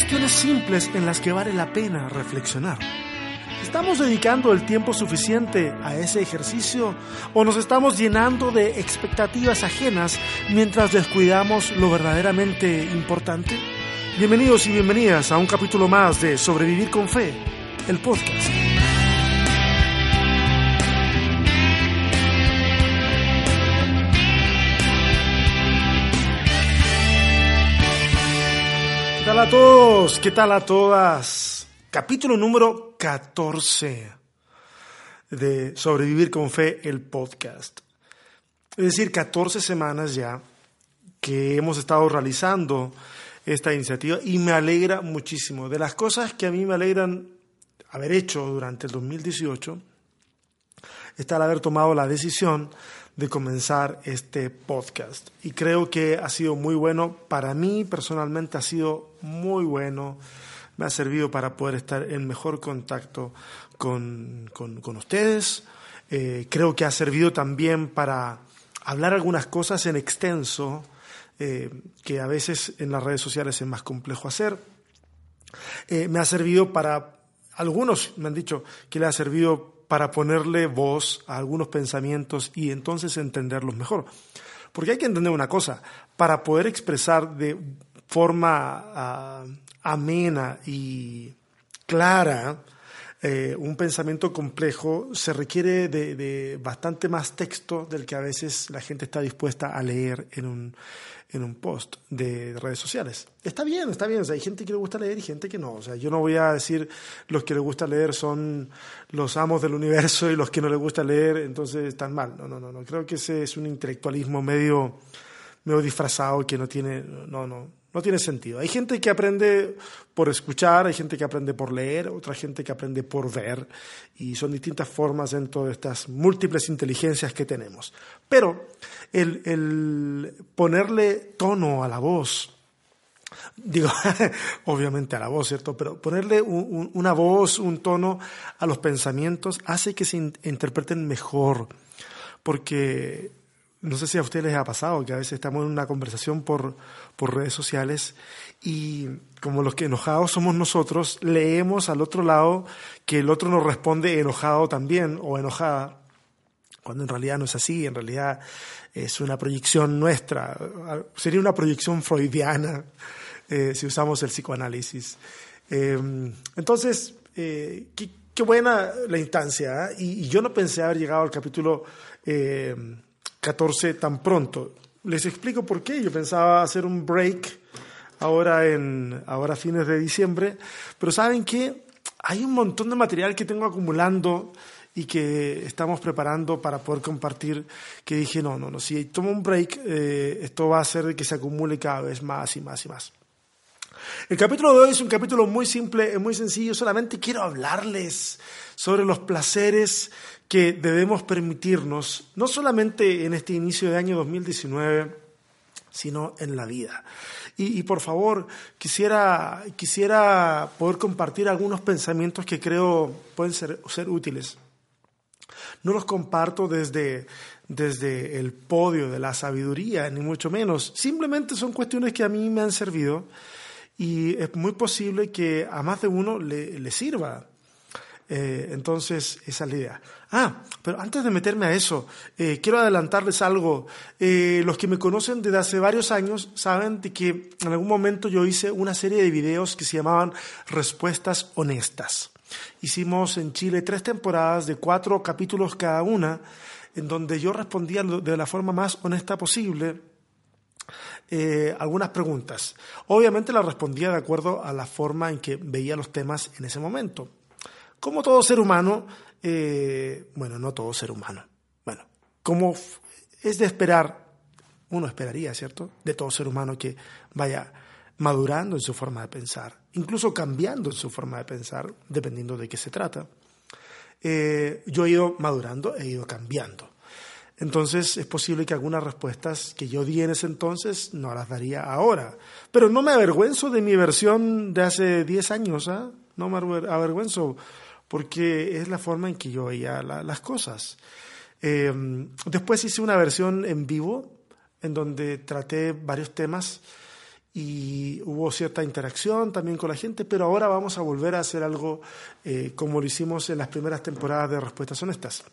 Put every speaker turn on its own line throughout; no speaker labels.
cuestiones simples en las que vale la pena reflexionar. ¿Estamos dedicando el tiempo suficiente a ese ejercicio o nos estamos llenando de expectativas ajenas mientras descuidamos lo verdaderamente importante? Bienvenidos y bienvenidas a un capítulo más de Sobrevivir con Fe, el podcast. Tal a todos? ¿Qué tal a todas? Capítulo número 14 de Sobrevivir con Fe, el podcast. Es decir, 14 semanas ya que hemos estado realizando esta iniciativa y me alegra muchísimo. De las cosas que a mí me alegran haber hecho durante el 2018 está el haber tomado la decisión de comenzar este podcast. Y creo que ha sido muy bueno. Para mí personalmente ha sido muy bueno. Me ha servido para poder estar en mejor contacto con, con, ustedes. Eh, creo que ha servido también para hablar algunas cosas en extenso eh, que a veces en las redes sociales es más complejo hacer. Eh, me ha servido para, algunos me han dicho que le ha servido para ponerle voz a algunos pensamientos y entonces entenderlos mejor. Porque hay que entender una cosa, para poder expresar de forma ah, amena y clara eh, un pensamiento complejo se requiere de, bastante más texto del que a veces la gente está dispuesta a leer en un, en un post de redes sociales. Está bien, está bien. hay gente que le gusta leer y gente que no. O sea, yo no voy a decir los que le gusta leer son los amos del universo y los que no les gusta leer, entonces están mal. No, no, no. no. Creo que ese es un intelectualismo medio, medio disfrazado que no tiene, no, no, no tiene sentido. Hay gente que aprende por escuchar, hay gente que aprende por leer, otra gente que aprende por ver, y son distintas formas dentro de estas múltiples inteligencias que tenemos. Pero el, ponerle tono a la voz, digo, obviamente a la voz, ¿cierto? Pero ponerle una voz, un tono a los pensamientos hace que se interpreten mejor, porque no sé si a ustedes les ha pasado que a veces estamos en una conversación por, por redes sociales y como los que enojados somos nosotros, leemos al otro lado que el otro nos responde enojado también o enojada, cuando en realidad no es así, en realidad es una proyección nuestra, sería una proyección freudiana eh, si usamos el psicoanálisis. Em, entonces, eh, qué, buena la instancia, ¿eh? y, y, yo no pensé haber llegado al capítulo 14 tan pronto. Les explico por qué. Yo pensaba hacer un break ahora en ahora fines de diciembre, pero saben que hay un montón de material que tengo acumulando y que estamos preparando para poder compartir, que dije, no, no, no, si tomo un break, eh, esto va a hacer que se acumule cada vez más y más y más. El capítulo de hoy es un capítulo muy simple, muy sencillo, solamente quiero hablarles sobre los placeres que debemos permitirnos, no solamente en este inicio de año 2019, sino en la vida. Y, por favor, quisiera, quisiera poder compartir algunos pensamientos que creo pueden ser, ser útiles. No los comparto desde, desde el podio de la sabiduría, ni mucho menos. Simplemente son cuestiones que a mí me han servido y es muy posible que a más de uno le, le sirva. Eh, entonces, esa es la idea. Ah, pero antes de meterme a eso, eh, quiero adelantarles algo. Eh, los que me conocen desde hace varios años saben de que en algún momento yo hice una serie de videos que se llamaban Respuestas Honestas. Hicimos en Chile tres temporadas de cuatro capítulos cada una, en donde yo respondía de la forma más honesta posible algunas preguntas. Obviamente las respondía de acuerdo a la forma en que veía los temas en ese momento. Como todo ser humano, eh, bueno, no todo ser humano, bueno, como es de esperar, uno esperaría, ¿cierto? De todo ser humano que vaya madurando en su forma de pensar, incluso cambiando en su forma de pensar, dependiendo de qué se trata. Eh, yo he ido madurando, he ido cambiando. Entonces es posible que algunas respuestas que yo di en ese entonces no las daría ahora. Pero no me avergüenzo de mi versión de hace 10 años, ¿ah? No me avergüenzo porque es la forma en que yo veía las cosas. Eh, después hice una versión en vivo en donde traté varios temas y hubo cierta interacción también con la gente, pero ahora vamos a volver a hacer algo eh, como lo hicimos en las primeras temporadas de Respuestas Honestas.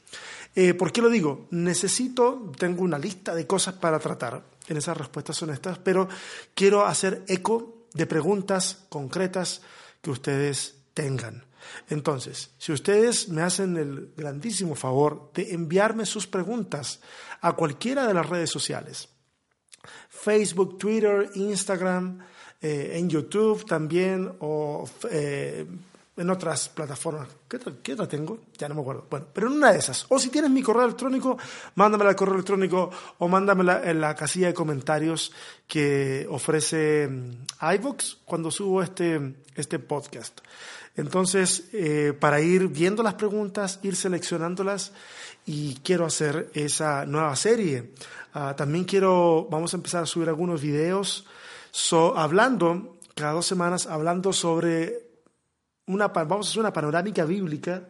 Eh, ¿Por qué lo digo? Necesito, tengo una lista de cosas para tratar en esas respuestas honestas, pero quiero hacer eco de preguntas concretas que ustedes tengan. Entonces, si ustedes me hacen el grandísimo favor de enviarme sus preguntas a cualquiera de las redes sociales, Facebook, Twitter, Instagram, eh, en YouTube también o eh, en otras plataformas. ¿Qué otra, tengo? Ya no me acuerdo. Bueno, pero en una de esas. O si tienes mi correo electrónico, mándamela al correo electrónico o mándamela en la casilla de comentarios que ofrece mm, iVoox cuando subo este, este podcast. Entonces, eh, para ir viendo las preguntas, ir seleccionándolas y quiero hacer esa nueva serie. Ah, también quiero, vamos a empezar a subir algunos videos hablando, cada dos semanas, hablando sobre una, vamos a hacer una panorámica bíblica.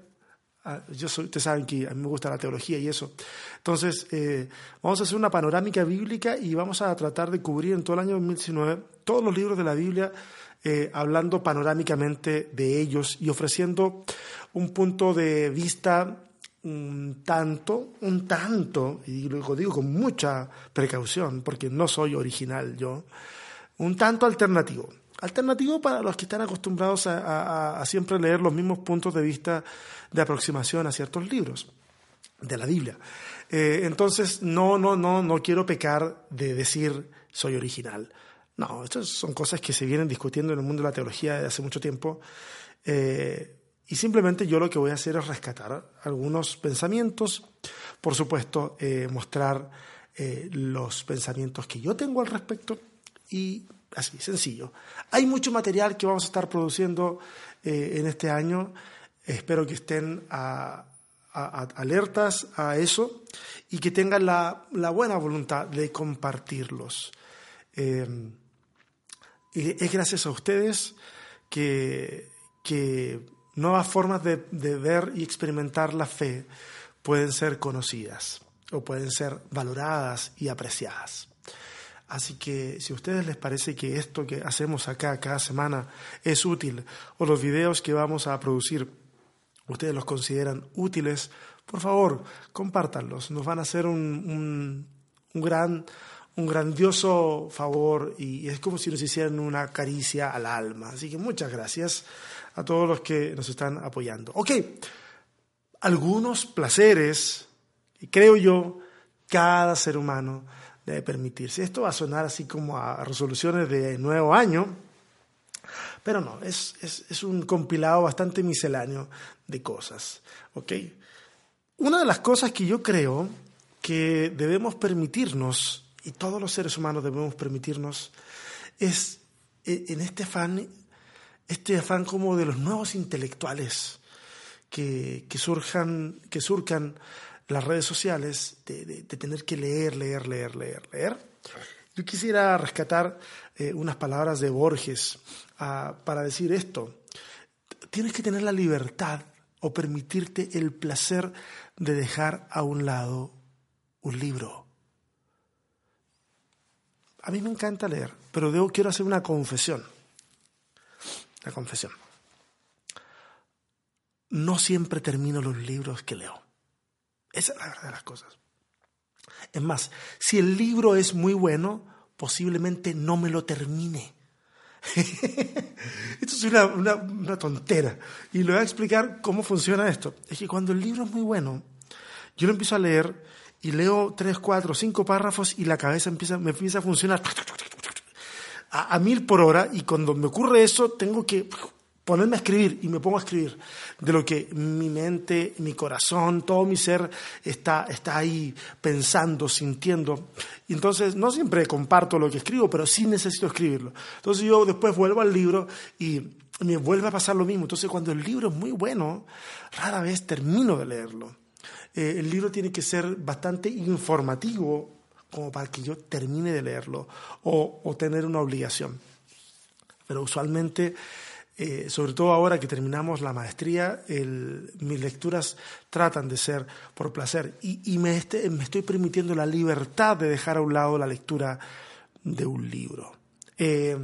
Ah, yo soy, ustedes saben que a mí me gusta la teología y eso. Entonces, eh, vamos a hacer una panorámica bíblica y vamos a tratar de cubrir en todo el año 2019 todos los libros de la Biblia, eh, hablando panorámicamente de ellos y ofreciendo un punto de vista un tanto, un tanto, y lo digo con mucha precaución, porque no soy original yo, un tanto alternativo. Alternativo para los que están acostumbrados a, siempre leer los mismos puntos de vista de aproximación a ciertos libros de la Biblia. Eh, entonces, no, no, no, no quiero pecar de decir soy original. No, estas son cosas que se vienen discutiendo en el mundo de la teología desde hace mucho tiempo. Eh, y simplemente yo lo que voy a hacer es rescatar algunos pensamientos, por supuesto, eh, mostrar eh, los pensamientos que yo tengo al respecto y así, sencillo. Hay mucho material que vamos a estar produciendo eh, en este año. Espero que estén alertas a eso y que tengan la, buena voluntad de compartirlos. y es gracias a ustedes que, que nuevas formas de, ver y experimentar la fe pueden ser conocidas o pueden ser valoradas y apreciadas. Así que si a ustedes les parece que esto que hacemos acá cada semana es útil o los videos que vamos a producir ustedes los consideran útiles, por favor, compártanlos. Nos van a hacer un, un, gran, un grandioso favor y es como si nos hicieran una caricia al alma. Así que muchas gracias a todos los que nos están apoyando. Ok, algunos placeres, creo yo, cada ser humano debe permitirse. Esto va a sonar así como a resoluciones de nuevo año, pero no, es, es, un compilado bastante misceláneo de cosas. ¿ok? Una de las cosas que yo creo que debemos permitirnos, y todos los seres humanos debemos permitirnos, es eh, en este afán este afán como de los nuevos intelectuales que, surjan, que surcan las redes sociales, de, tener que leer, leer, leer, leer, leer. Yo quisiera rescatar eh, unas palabras de Borges ah, para decir esto. Tienes que tener la libertad o permitirte el placer de dejar a un lado un libro. A mí me encanta leer, pero debo, quiero hacer una confesión la confesión. No siempre termino los libros que leo. Esa es la verdad de las cosas. Es más, si el libro es muy bueno, posiblemente no me lo termine. esto es una, tontera. Y le voy a explicar cómo funciona esto. Es que cuando el libro es muy bueno, yo lo empiezo a leer y leo tres, cuatro, cinco párrafos y la cabeza empieza, me empieza a funcionar a, mil por hora y cuando me ocurre eso tengo que ponerme a escribir y me pongo a escribir de lo que mi mente, mi corazón, todo mi ser está, está ahí pensando, sintiendo. Y entonces no siempre comparto lo que escribo, pero sí necesito escribirlo. Entonces yo después vuelvo al libro y me vuelve a pasar lo mismo. Entonces cuando el libro es muy bueno, rara vez termino de leerlo. Eh, el libro tiene que ser bastante informativo como para que yo termine de leerlo o, tener una obligación. Pero usualmente, eh, sobre todo ahora que terminamos la maestría, mis lecturas tratan de ser por placer y, me, me estoy permitiendo la libertad de dejar a un lado la lectura de un libro. Eh,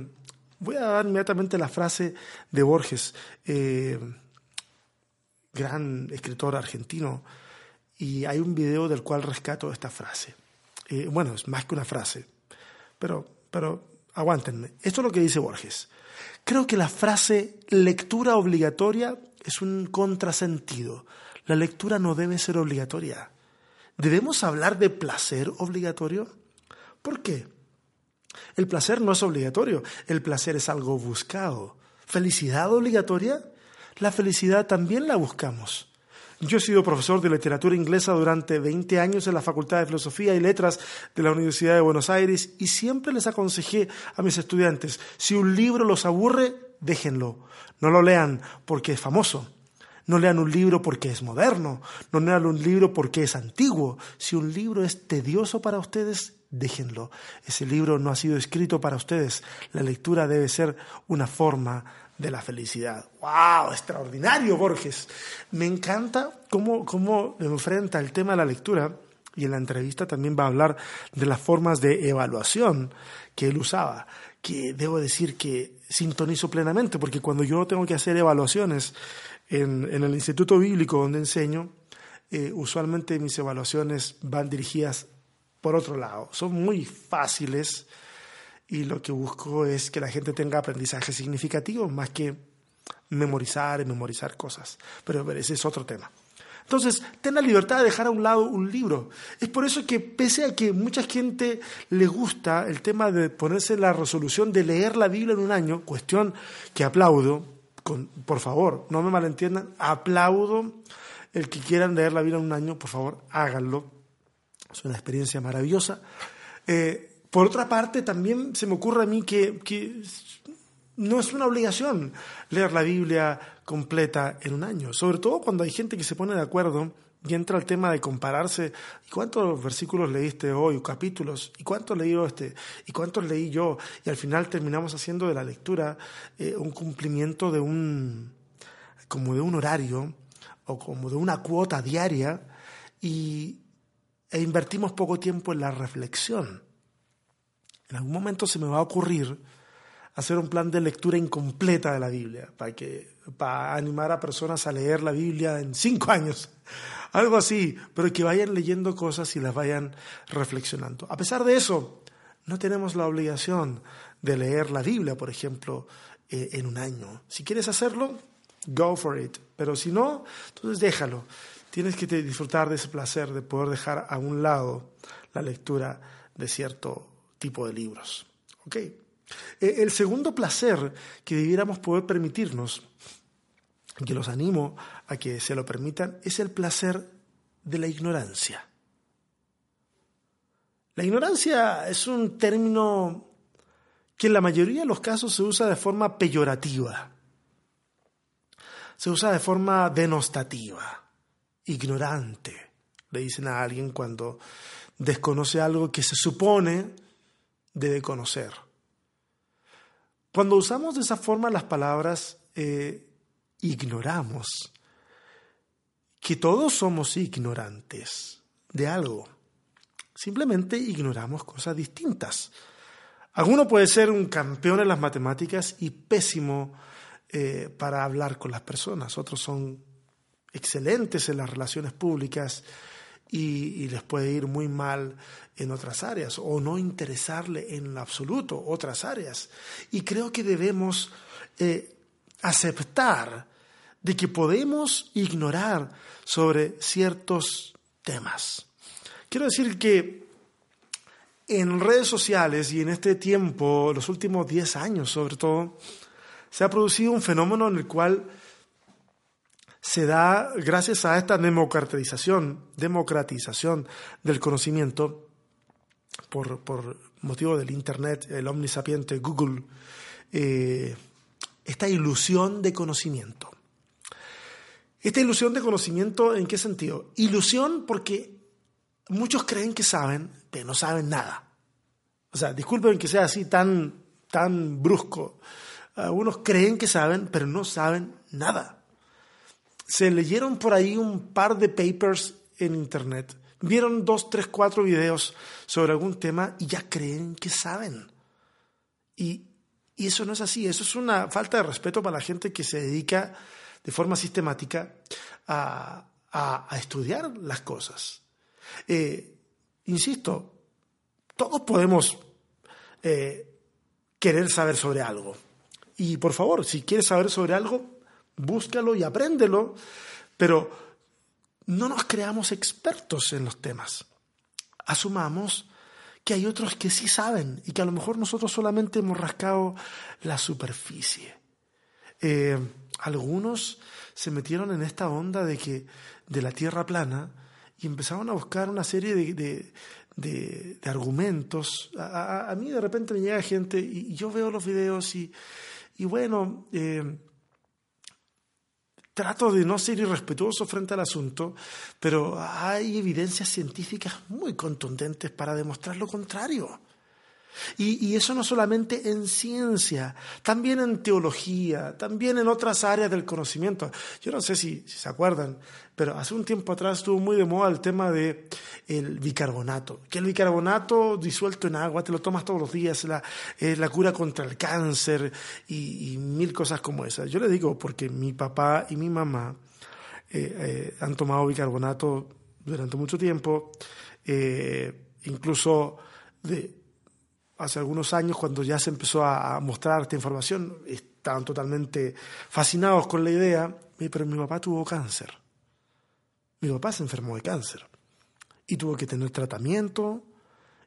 voy a dar inmediatamente la frase de Borges, eh, gran escritor argentino, y hay un video del cual rescato esta frase. Eh, bueno, es más que una frase, pero, pero aguántenme. Esto es lo que dice Borges. Creo que la frase lectura obligatoria es un contrasentido. La lectura no debe ser obligatoria. ¿Debemos hablar de placer obligatorio? ¿Por qué? El placer no es obligatorio, el placer es algo buscado. ¿Felicidad obligatoria? La felicidad también la buscamos. Yo he sido profesor de literatura inglesa durante 20 años en la Facultad de Filosofía y Letras de la Universidad de Buenos Aires y siempre les aconsejé a mis estudiantes, si un libro los aburre, déjenlo. No lo lean porque es famoso. No lean un libro porque es moderno. No lean un libro porque es antiguo. Si un libro es tedioso para ustedes, déjenlo. Ese libro no ha sido escrito para ustedes. La lectura debe ser una forma de la felicidad. ¡Wow! Extraordinario, Borges. Me encanta cómo, cómo enfrenta el tema de la lectura y en la entrevista también va a hablar de las formas de evaluación que él usaba, que debo decir que sintonizo plenamente, porque cuando yo tengo que hacer evaluaciones en, el Instituto Bíblico donde enseño, eh, usualmente mis evaluaciones van dirigidas por otro lado. Son muy fáciles y lo que busco es que la gente tenga aprendizaje significativo más que memorizar y memorizar cosas. Pero ese es otro tema. Entonces, ten la libertad de dejar a un lado un libro. Es por eso que pese a que mucha gente le gusta el tema de ponerse la resolución de leer la Biblia en un año, cuestión que aplaudo, por favor, no me malentiendan, aplaudo el que quieran leer la Biblia en un año, por favor, háganlo. Es una experiencia maravillosa. Eh, por otra parte, también se me ocurre a mí que, no es una obligación leer la Biblia completa en un año, sobre todo cuando hay gente que se pone de acuerdo y entra el tema de compararse. ¿Y cuántos versículos leíste hoy, capítulos? ¿Y cuántos leí este? ¿Y cuántos leí yo? Y al final terminamos haciendo de la lectura eh, un cumplimiento de un, como de un horario o como de una cuota diaria y, e invertimos poco tiempo en la reflexión. En algún momento se me va a ocurrir hacer un plan de lectura incompleta de la Biblia, para, que, para animar a personas a leer la Biblia en cinco años, algo así, pero que vayan leyendo cosas y las vayan reflexionando. A pesar de eso, no tenemos la obligación de leer la Biblia, por ejemplo, eh, en un año. Si quieres hacerlo, go for it, pero si no, entonces déjalo. Tienes que disfrutar de ese placer de poder dejar a un lado la lectura de cierto tipo de libros. Eh, el segundo placer que debiéramos poder permitirnos, que los animo a que se lo permitan, es el placer de la ignorancia. La ignorancia es un término que en la mayoría de los casos se usa de forma peyorativa, se usa de forma denostativa, ignorante, le dicen a alguien cuando desconoce algo que se supone debe conocer. Cuando usamos de esa forma las palabras, eh, ignoramos que todos somos ignorantes de algo. Simplemente ignoramos cosas distintas. Alguno puede ser un campeón en las matemáticas y pésimo eh, para hablar con las personas. Otros son excelentes en las relaciones públicas y, les puede ir muy mal en otras áreas o no interesarle en absoluto otras áreas. Y creo que debemos eh, aceptar de que podemos ignorar sobre ciertos temas. Quiero decir que en redes sociales y en este tiempo, los últimos 10 años sobre todo, se ha producido un fenómeno en el cual se da gracias a esta democratización, democratización del conocimiento por, motivo del Internet, el omnisapiente Google, eh, esta ilusión de conocimiento. Esta ilusión de conocimiento, ¿en qué sentido? Ilusión porque muchos creen que saben, pero no saben nada. O sea, disculpen que sea así tan, tan brusco. Algunos creen que saben, pero no saben nada se leyeron por ahí un par de papers en Internet, vieron dos, tres, cuatro videos sobre algún tema y ya creen que saben. Y, eso no es así, eso es una falta de respeto para la gente que se dedica de forma sistemática a, estudiar las cosas. Eh, insisto, todos podemos eh, querer saber sobre algo. Y por favor, si quieres saber sobre algo, búscalo y apréndelo, pero no nos creamos expertos en los temas. Asumamos que hay otros que sí saben y que a lo mejor nosotros solamente hemos rascado la superficie. Eh, algunos se metieron en esta onda de que de la tierra plana y empezaron a buscar una serie de, de, argumentos. A, mí de repente me llega gente y, yo veo los videos y, y bueno, eh, trato de no ser irrespetuoso frente al asunto, pero hay evidencias científicas muy contundentes para demostrar lo contrario. Y, eso no solamente en ciencia, también en teología, también en otras áreas del conocimiento. Yo no sé si, se acuerdan, pero hace un tiempo atrás estuvo muy de moda el tema el bicarbonato, que el bicarbonato disuelto en agua, te lo tomas todos los días, la, la cura contra el cáncer y, mil cosas como esas. Yo le digo porque mi papá y mi mamá eh, eh, han tomado bicarbonato durante mucho tiempo, eh, incluso de hace algunos años, cuando ya se empezó a mostrar esta información, estaban totalmente fascinados con la idea, pero mi papá tuvo cáncer. Mi papá se enfermó de cáncer y tuvo que tener tratamiento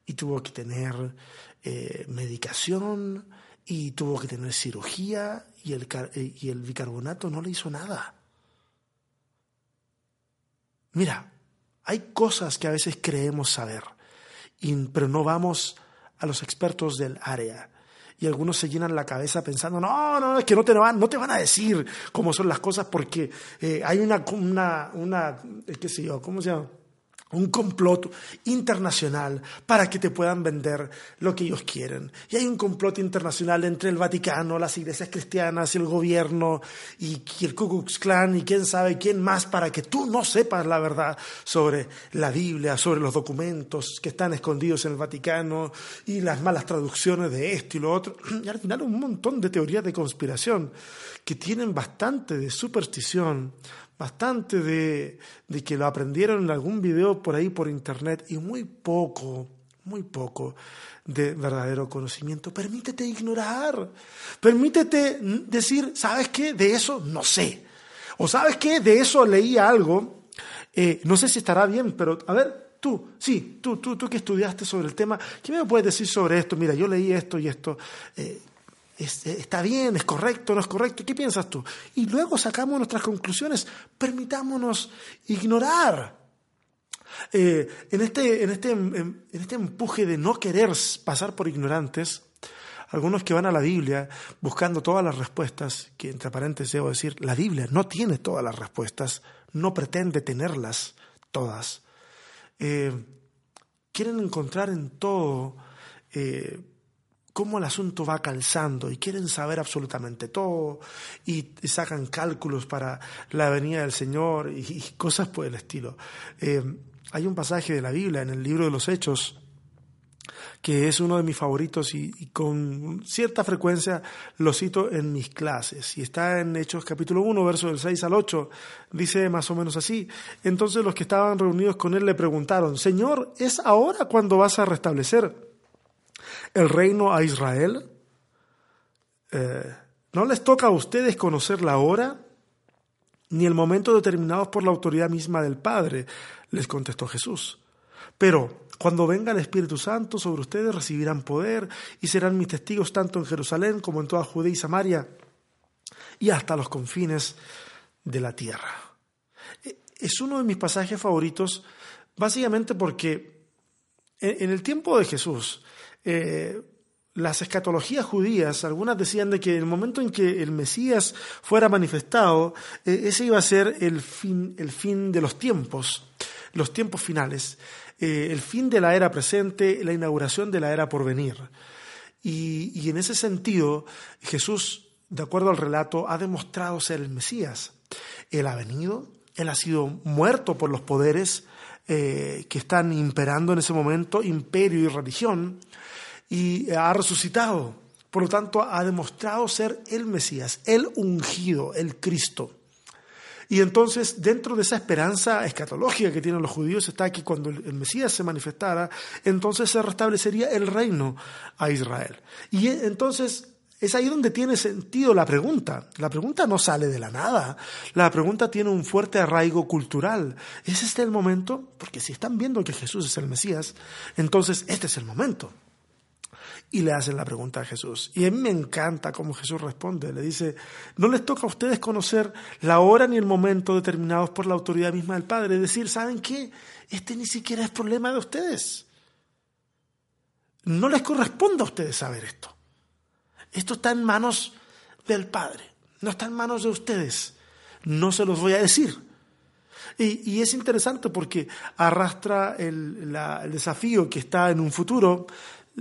y tuvo que tener eh, medicación y tuvo que tener cirugía y el, eh, y el bicarbonato no le hizo nada. Mira, hay cosas que a veces creemos saber, pero no vamos a los expertos del área. Y algunos se llenan la cabeza pensando, no, no, es que no te van, no te van a decir cómo son las cosas porque eh, hay una, una, una, qué sé yo, ¿cómo se llama? Un complot internacional para que te puedan vender lo que ellos quieren. Y hay un complot internacional entre el Vaticano, las iglesias cristianas el gobierno y, el Ku Klux Klan y quién sabe quién más para que tú no sepas la verdad sobre la Biblia, sobre los documentos que están escondidos en el Vaticano y las malas traducciones de esto y lo otro. Y al final un montón de teorías de conspiración que tienen bastante de superstición, bastante de, que lo aprendieron en algún video por ahí por internet y muy poco, muy poco de verdadero conocimiento. Permítete ignorar, permítete decir, ¿sabes qué? De eso no sé. O ¿sabes qué? De eso leí algo, eh, no sé si estará bien, pero a ver, tú, sí, tú, tú, tú que estudiaste sobre el tema, ¿qué me puedes decir sobre esto? Mira, yo leí esto y esto. Eh, está bien, es correcto, no es correcto, ¿qué piensas tú? Y luego sacamos nuestras conclusiones, permitámonos ignorar. Eh, en, este, en, este, este empuje de no querer pasar por ignorantes, algunos que van a la Biblia buscando todas las respuestas, que entre paréntesis debo decir, la Biblia no tiene todas las respuestas, no pretende tenerlas todas. Eh, quieren encontrar en todo eh, cómo el asunto va calzando y quieren saber absolutamente todo y, sacan cálculos para la venida del Señor y, cosas por el estilo. Eh, hay un pasaje de la Biblia en el libro de los Hechos que es uno de mis favoritos y, con cierta frecuencia lo cito en mis clases. Y está en Hechos capítulo 1, verso del 6 al 8. Dice más o menos así. Entonces los que estaban reunidos con él le preguntaron, Señor, ¿es ahora cuando vas a restablecer el reino a Israel? Eh, ¿No les toca a ustedes conocer la hora ni el momento determinados por la autoridad misma del Padre? Les contestó Jesús. Pero cuando venga el Espíritu Santo sobre ustedes recibirán poder y serán mis testigos tanto en Jerusalén como en toda Judea y Samaria y hasta los confines de la tierra. Eh, es uno de mis pasajes favoritos básicamente porque en el tiempo de Jesús eh, las escatologías judías, algunas decían de que en el momento en que el Mesías fuera manifestado, eh, ese iba a ser el fin, el fin de los tiempos, los tiempos finales, eh, el fin de la era presente, la inauguración de la era por venir. Y, y en ese sentido, Jesús, de acuerdo al relato, ha demostrado ser el Mesías. Él ha venido, él ha sido muerto por los poderes que están imperando en ese momento, imperio y religión, y ha resucitado Por lo tanto, ha demostrado ser el Mesías, el ungido, el Cristo. Y entonces, dentro de esa esperanza escatológica que tienen los judíos, está que cuando el Mesías se manifestara, entonces se restablecería el reino a Israel. Y entonces es ahí donde tiene sentido la pregunta. La pregunta no sale de la nada. La pregunta tiene un fuerte arraigo cultural. ¿Es este el momento? Porque si están viendo que Jesús es el Mesías, entonces este es el momento. Y le hacen la pregunta a Jesús. Y a mí me encanta cómo Jesús responde. Le dice, no les toca a ustedes conocer la hora ni el momento determinados por la autoridad misma del Padre. Es decir, ¿saben qué? Este ni siquiera es problema de ustedes. No les corresponde a ustedes saber esto. Esto está en manos del Padre, no está en manos de ustedes. No se los voy a decir. Y, es interesante porque arrastra el, el desafío que está en un futuro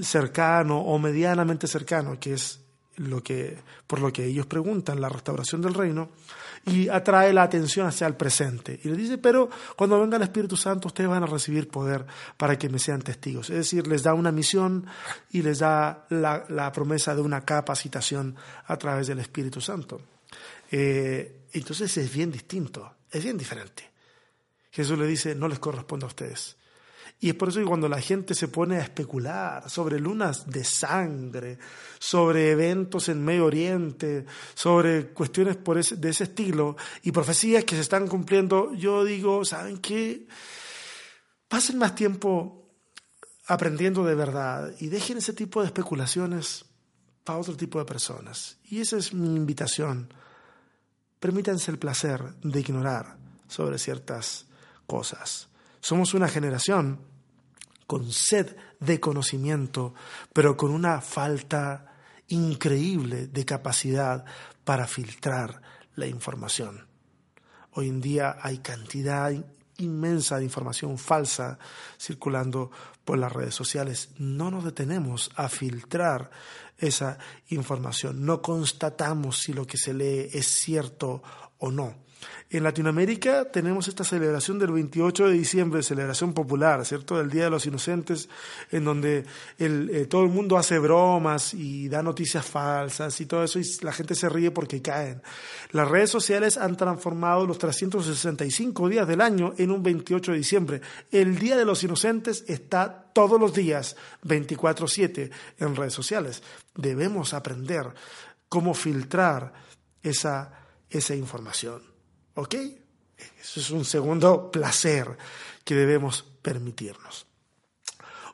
cercano o medianamente cercano, que es lo que, por lo que ellos preguntan, la restauración del reino, y atrae la atención hacia el presente. Y le dice, pero cuando venga el Espíritu Santo, ustedes van a recibir poder para que me sean testigos. Es decir, les da una misión y les da la, promesa de una capacitación a través del Espíritu Santo. Eh, entonces es bien distinto, es bien diferente. Jesús le dice, no les corresponde a ustedes. Y es por eso que cuando la gente se pone a especular sobre lunas de sangre, sobre eventos en Medio Oriente, sobre cuestiones por de ese estilo y profecías que se están cumpliendo, yo digo, ¿saben qué? Pasen más tiempo aprendiendo de verdad y dejen ese tipo de especulaciones para otro tipo de personas. Y esa es mi invitación. Permítanse el placer de ignorar sobre ciertas cosas. Somos una generación con sed de conocimiento, pero con una falta increíble de capacidad para filtrar la información. Hoy en día hay cantidad inmensa de información falsa circulando por las redes sociales. No nos detenemos a filtrar esa información, no constatamos si lo que se lee es cierto o no. En Latinoamérica tenemos esta celebración del 28 de diciembre, celebración popular, ¿cierto? Del Día de los Inocentes, en donde eh, todo el mundo hace bromas y da noticias falsas y todo eso, y la gente se ríe porque caen. Las redes sociales han transformado los 365 días del año en un 28 de diciembre. El Día de los Inocentes está todos los días, 24/7, en redes sociales. Debemos aprender cómo filtrar esa, esa información. ¿Ok? Eso es un segundo placer que debemos permitirnos.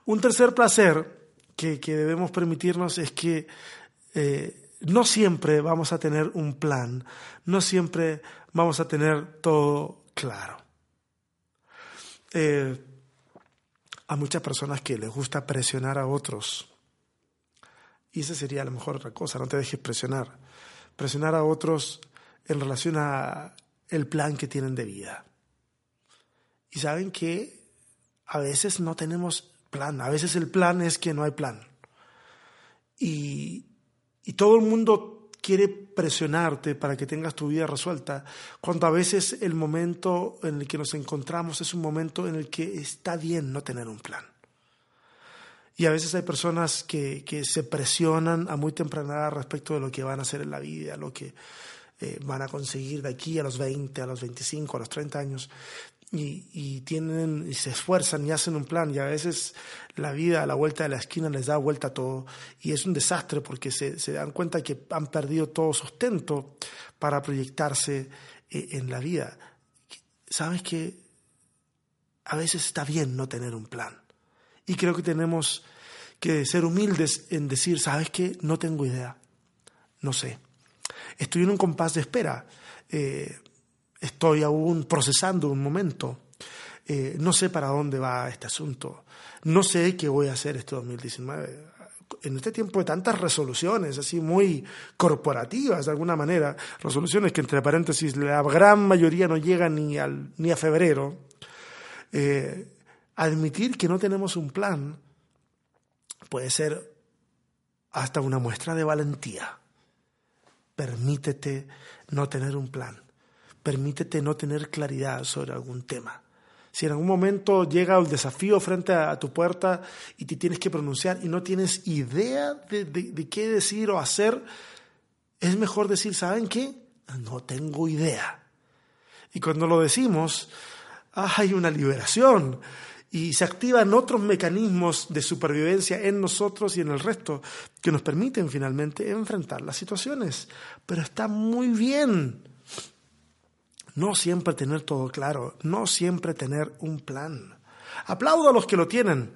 Un tercer placer que, debemos permitirnos es que eh, no siempre vamos a tener un plan, no siempre vamos a tener todo claro. Eh, a muchas personas que les gusta presionar a otros. Y esa sería a lo mejor otra cosa, no te dejes presionar. Presionar a otros en relación a el plan que tienen de vida. Y saben que a veces no tenemos plan, a veces el plan es que no hay plan. Y, y todo el mundo quiere presionarte para que tengas tu vida resuelta, cuando a veces el momento en el que nos encontramos es un momento en el que está bien no tener un plan. Y a veces hay personas que, que se presionan a muy temprana edad respecto de lo que van a hacer en la vida, lo que, eh, van a conseguir de aquí a los 20, a los 25, a los 30 años. Y, tienen y se esfuerzan y hacen un plan. Y a veces la vida a la vuelta de la esquina les da vuelta a todo. Y es un desastre porque se, dan cuenta que han perdido todo sustento para proyectarse eh, en la vida. Sabes que a veces está bien no tener un plan. Y creo que tenemos que ser humildes en decir, sabes que no tengo idea, no sé Estoy en un compás de espera. Eh, estoy aún procesando un momento. Eh, no sé para dónde va este asunto. No sé qué voy a hacer este 2019. En este tiempo de tantas resoluciones, así muy corporativas de alguna manera, resoluciones que entre paréntesis la gran mayoría no llegan ni, al, ni a febrero, eh, admitir que no tenemos un plan puede ser hasta una muestra de valentía. Permítete no tener un plan. Permítete no tener claridad sobre algún tema. Si en algún momento llega el desafío frente a, tu puerta y te tienes que pronunciar y no tienes idea de, qué decir o hacer, es mejor decir, ¿saben qué? No tengo idea. Y cuando lo decimos, hay una liberación y se activan otros mecanismos de supervivencia en nosotros y en el resto que nos permiten finalmente enfrentar las situaciones. Pero está muy bien no siempre tener todo claro, no siempre tener un plan. Aplaudo a los que lo tienen,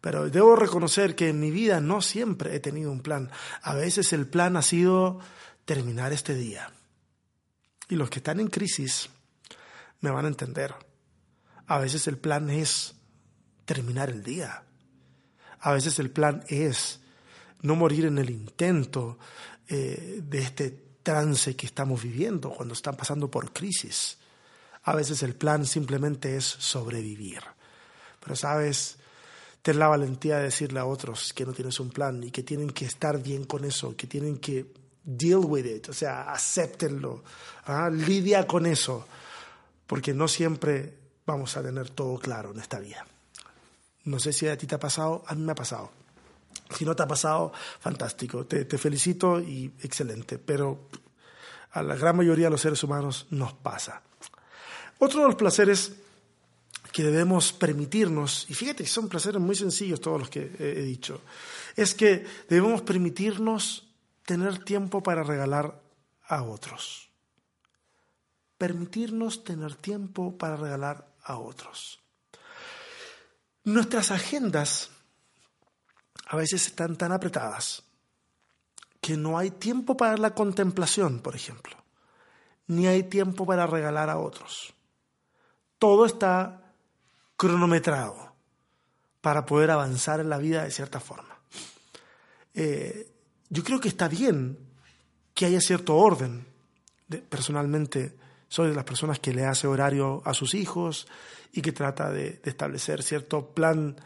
pero debo reconocer que en mi vida no siempre he tenido un plan. A veces el plan ha sido terminar este día. Y los que están en crisis me van a entender. A veces el plan es terminar el día. A veces el plan es no morir en el intento eh, de este trance que estamos viviendo, cuando están pasando por crisis. A veces el plan simplemente es sobrevivir. Pero sabes, ten la valentía de decirle a otros que no tienes un plan y que tienen que estar bien con eso, que tienen que deal with it, o sea, acéptenlo, ¿ah? lidia con eso, porque no siempre vamos a tener todo claro en esta vida. No sé si a ti te ha pasado, a mí me ha pasado. Si no te ha pasado, fantástico, te, felicito y excelente, pero a la gran mayoría de los seres humanos nos pasa. Otro de los placeres que debemos permitirnos, y fíjate que son placeres muy sencillos todos los que he dicho, es que debemos permitirnos tener tiempo para regalar a otros. Permitirnos tener tiempo para regalar a otros. Nuestras agendas a veces están tan apretadas que no hay tiempo para la contemplación, por ejemplo, ni hay tiempo para regalar a otros. Todo está cronometrado para poder avanzar en la vida de cierta forma. Eh, yo creo que está bien que haya cierto orden. personalmente, soy de las personas que le hace horario a sus hijos y que trata de establecer cierto plan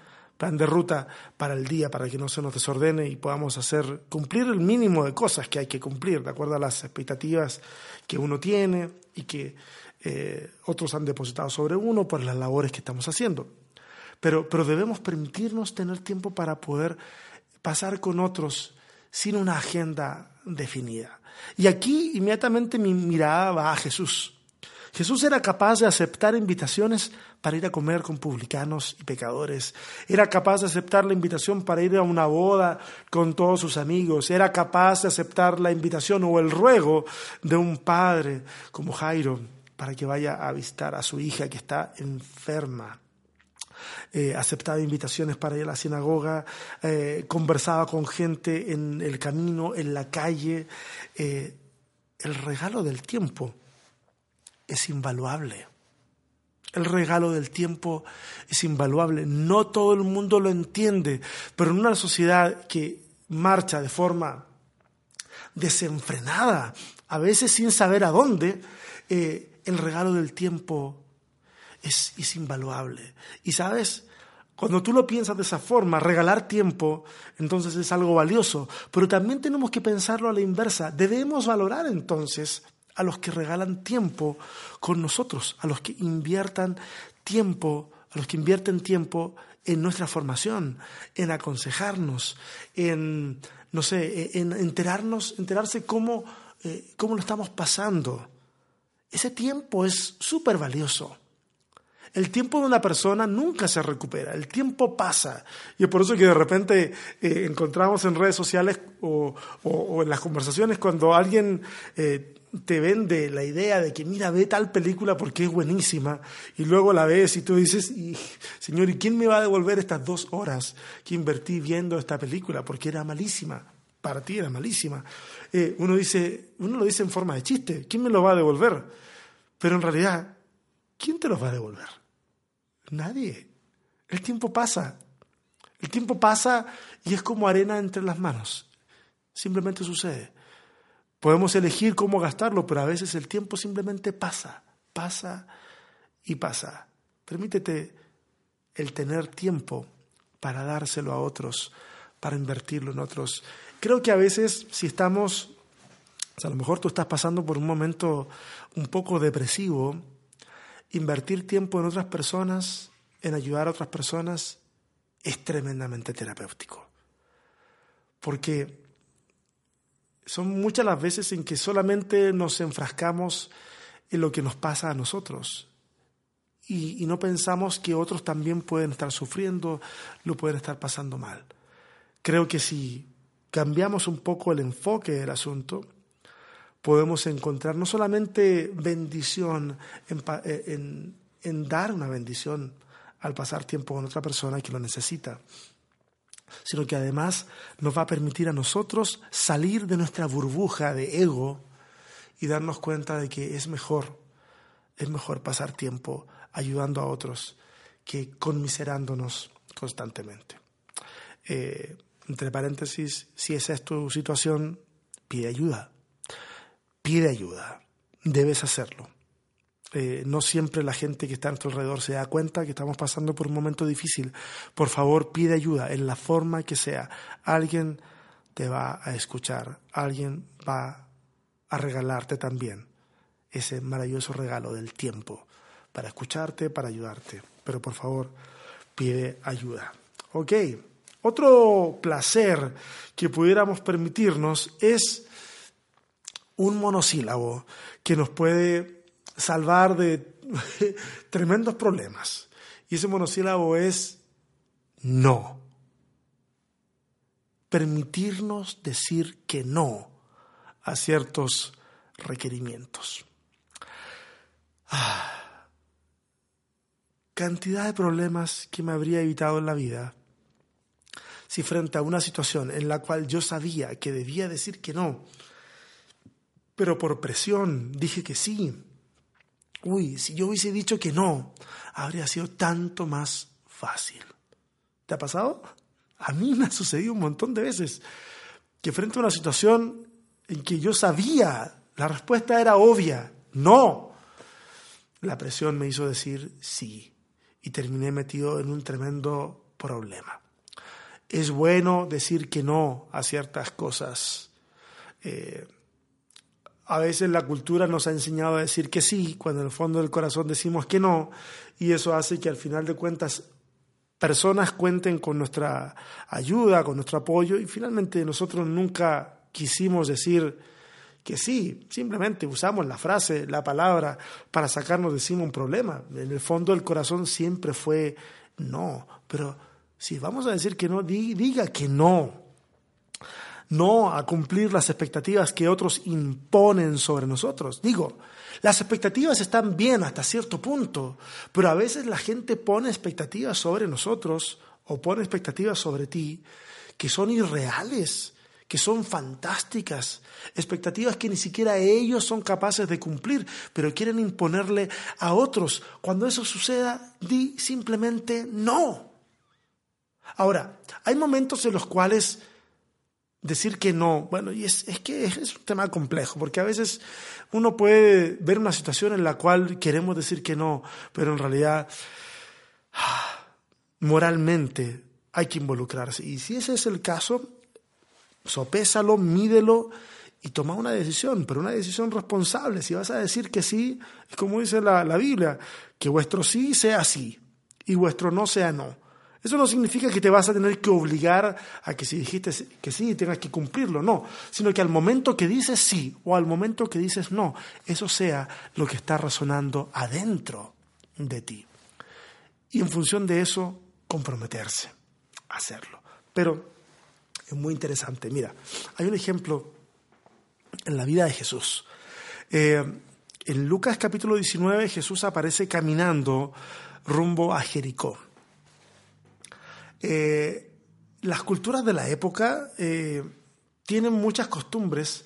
plan de ruta para el día, para que no se nos desordene y podamos hacer cumplir el mínimo de cosas que hay que cumplir, de acuerdo a las expectativas que uno tiene y que eh, otros han depositado sobre uno por las labores que estamos haciendo. Pero, pero debemos permitirnos tener tiempo para poder pasar con otros sin una agenda definida. Y aquí inmediatamente mi mirada va a Jesús. Jesús era capaz de aceptar invitaciones para ir a comer con publicanos y pecadores. Era capaz de aceptar la invitación para ir a una boda con todos sus amigos. Era capaz de aceptar la invitación o el ruego de un padre como Jairo para que vaya a visitar a su hija que está enferma. Eh, aceptaba invitaciones para ir a la sinagoga, eh, conversaba con gente en el camino, en la calle. Eh, el regalo del tiempo es invaluable. El regalo del tiempo es invaluable. No todo el mundo lo entiende, pero en una sociedad que marcha de forma desenfrenada, a veces sin saber a dónde, el regalo del tiempo es, es invaluable. Y sabes, cuando tú lo piensas de esa forma, regalar tiempo, entonces es algo valioso. Pero también tenemos que pensarlo a la inversa. Debemos valorar entonces a los que regalan tiempo con nosotros, a los que inviertan tiempo, a los que invierten tiempo en nuestra formación, en aconsejarnos, en, no sé, en enterarnos, enterarse cómo, eh, cómo lo estamos pasando. Ese tiempo es súper valioso. El tiempo de una persona nunca se recupera, el tiempo pasa. Y es por eso que de repente eh, encontramos en redes sociales o, en las conversaciones cuando alguien eh, te vende la idea de que mira, ve tal película porque es buenísima, y luego la ves y tú dices, Señor, ¿y quién me va a devolver estas dos horas que invertí viendo esta película? Porque era malísima, para ti era malísima. Eh, uno, dice, uno lo dice en forma de chiste, ¿quién me lo va a devolver? Pero en realidad, ¿quién te lo va a devolver? Nadie. El tiempo pasa. El tiempo pasa y es como arena entre las manos. Simplemente sucede. Podemos elegir cómo gastarlo, pero a veces el tiempo simplemente pasa, pasa y pasa. Permítete el tener tiempo para dárselo a otros, para invertirlo en otros. Creo que a veces si estamos, a lo mejor tú estás pasando por un momento un poco depresivo invertir tiempo en otras personas, en ayudar a otras personas, es tremendamente terapéutico. Porque son muchas las veces en que solamente nos enfrascamos en lo que nos pasa a nosotros y, no pensamos que otros también pueden estar sufriendo, lo pueden estar pasando mal. Creo que si cambiamos un poco el enfoque del asunto, podemos encontrar no solamente bendición en, en dar una bendición al pasar tiempo con otra persona que lo necesita, sino que además nos va a permitir a nosotros salir de nuestra burbuja de ego y darnos cuenta de que es mejor, es mejor pasar tiempo ayudando a otros que conmiserándonos constantemente. Eh, entre paréntesis, si esa es tu situación, pide ayuda. Pide ayuda. Debes hacerlo. Eh, no siempre la gente que está a nuestro alrededor se da cuenta que estamos pasando por un momento difícil. Por favor, pide ayuda en la forma que sea. Alguien te va a escuchar, alguien va a regalarte también ese maravilloso regalo del tiempo para escucharte, para ayudarte. Pero por favor, pide ayuda. Ok, otro placer que pudiéramos permitirnos es un monosílabo que nos puede salvar de tremendos problemas. Y ese monosílabo es no. Permitirnos decir que no a ciertos requerimientos. Ah, cantidad de problemas que me habría evitado en la vida si frente a una situación en la cual yo sabía que debía decir que no, pero por presión dije que sí, Uy, si yo hubiese dicho que no, habría sido tanto más fácil. ¿Te ha pasado? A mí me ha sucedido un montón de veces que frente a una situación en que yo sabía, la respuesta era obvia, no. La presión me hizo decir sí y terminé metido en un tremendo problema. Es bueno decir que no a ciertas cosas. Eh, a veces la cultura nos ha enseñado a decir que sí, cuando en el fondo del corazón decimos que no, y eso hace que al final de cuentas personas cuenten con nuestra ayuda, con nuestro apoyo, y finalmente nosotros nunca quisimos decir que sí, simplemente usamos la frase, la palabra para sacarnos de encima un problema. En el fondo del corazón siempre fue no, pero si vamos a decir que no, diga que no no a cumplir las expectativas que otros imponen sobre nosotros. Digo, las expectativas están bien hasta cierto punto, pero a veces la gente pone expectativas sobre nosotros o pone expectativas sobre ti que son irreales, que son fantásticas, expectativas que ni siquiera ellos son capaces de cumplir, pero quieren imponerle a otros. Cuando eso suceda, di simplemente no. Ahora, hay momentos en los cuales decir que no, bueno, y es, es que es un tema complejo, porque a veces uno puede ver una situación en la cual queremos decir que no, pero en realidad moralmente hay que involucrarse. Y si ese es el caso, sopésalo, mídelo y toma una decisión, pero una decisión responsable. Si vas a decir que sí, es como dice la, la Biblia, que vuestro sí sea sí y vuestro no sea no. Eso no significa que te vas a tener que obligar a que si dijiste que sí, tengas que cumplirlo, no, sino que al momento que dices sí o al momento que dices no, eso sea lo que está resonando adentro de ti. Y en función de eso, comprometerse a hacerlo. Pero es muy interesante. Mira, hay un ejemplo en la vida de Jesús. Eh, en Lucas capítulo 19 Jesús aparece caminando rumbo a Jericó. Eh, las culturas de la época eh, tienen muchas costumbres